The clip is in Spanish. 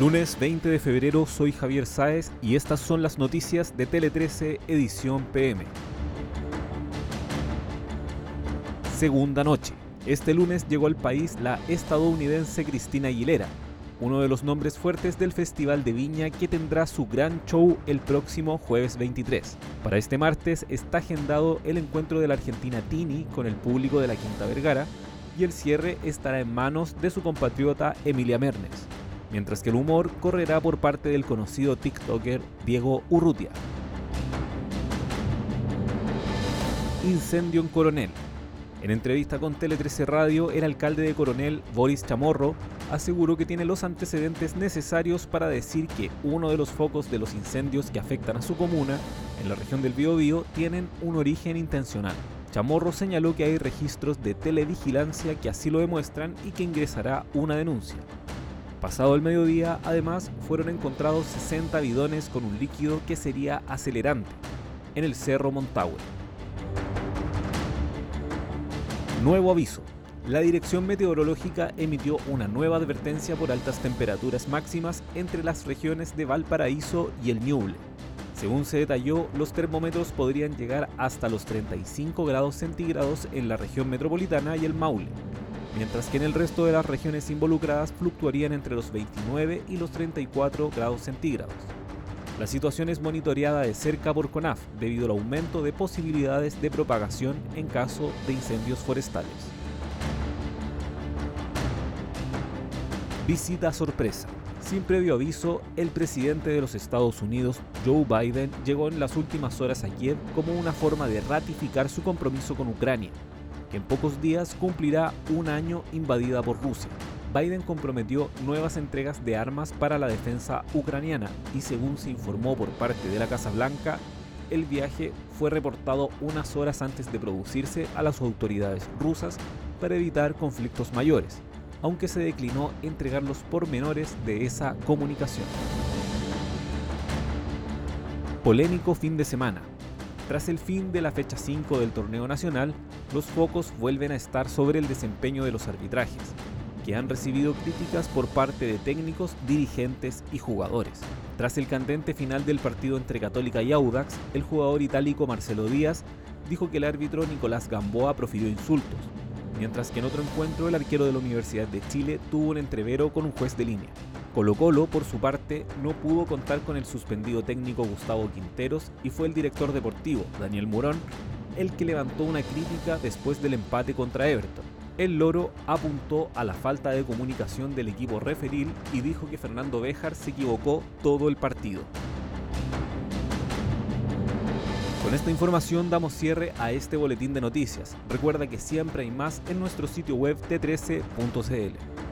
Lunes 20 de febrero soy Javier Sáez y estas son las noticias de Tele 13 edición PM. Segunda noche. Este lunes llegó al país la estadounidense Cristina Aguilera, uno de los nombres fuertes del Festival de Viña que tendrá su gran show el próximo jueves 23. Para este martes está agendado el encuentro de la Argentina Tini con el público de la Quinta Vergara y el cierre estará en manos de su compatriota Emilia Mernes mientras que el humor correrá por parte del conocido TikToker Diego Urrutia. Incendio en Coronel. En entrevista con Tele 13 Radio, el alcalde de Coronel, Boris Chamorro, aseguró que tiene los antecedentes necesarios para decir que uno de los focos de los incendios que afectan a su comuna, en la región del Biobío, tienen un origen intencional. Chamorro señaló que hay registros de televigilancia que así lo demuestran y que ingresará una denuncia. Pasado el mediodía, además, fueron encontrados 60 bidones con un líquido que sería acelerante en el Cerro Montague. Nuevo aviso. La Dirección Meteorológica emitió una nueva advertencia por altas temperaturas máximas entre las regiones de Valparaíso y el Ñuble. Según se detalló, los termómetros podrían llegar hasta los 35 grados centígrados en la región metropolitana y el Maule, mientras que en el resto de las regiones involucradas fluctuarían entre los 29 y los 34 grados centígrados. La situación es monitoreada de cerca por CONAF debido al aumento de posibilidades de propagación en caso de incendios forestales. Visita sorpresa. Sin previo aviso, el presidente de los Estados Unidos, Joe Biden, llegó en las últimas horas a Kiev como una forma de ratificar su compromiso con Ucrania que en pocos días cumplirá un año invadida por Rusia. Biden comprometió nuevas entregas de armas para la defensa ucraniana y según se informó por parte de la Casa Blanca, el viaje fue reportado unas horas antes de producirse a las autoridades rusas para evitar conflictos mayores, aunque se declinó entregar los pormenores de esa comunicación. Polémico fin de semana. Tras el fin de la fecha 5 del torneo nacional, los focos vuelven a estar sobre el desempeño de los arbitrajes, que han recibido críticas por parte de técnicos, dirigentes y jugadores. Tras el candente final del partido entre Católica y Audax, el jugador itálico Marcelo Díaz dijo que el árbitro Nicolás Gamboa profirió insultos, mientras que en otro encuentro el arquero de la Universidad de Chile tuvo un entrevero con un juez de línea. Colo Colo, por su parte, no pudo contar con el suspendido técnico Gustavo Quinteros y fue el director deportivo, Daniel Murón, el que levantó una crítica después del empate contra Everton. El Loro apuntó a la falta de comunicación del equipo referil y dijo que Fernando Béjar se equivocó todo el partido. Con esta información damos cierre a este boletín de noticias. Recuerda que siempre hay más en nuestro sitio web t13.cl.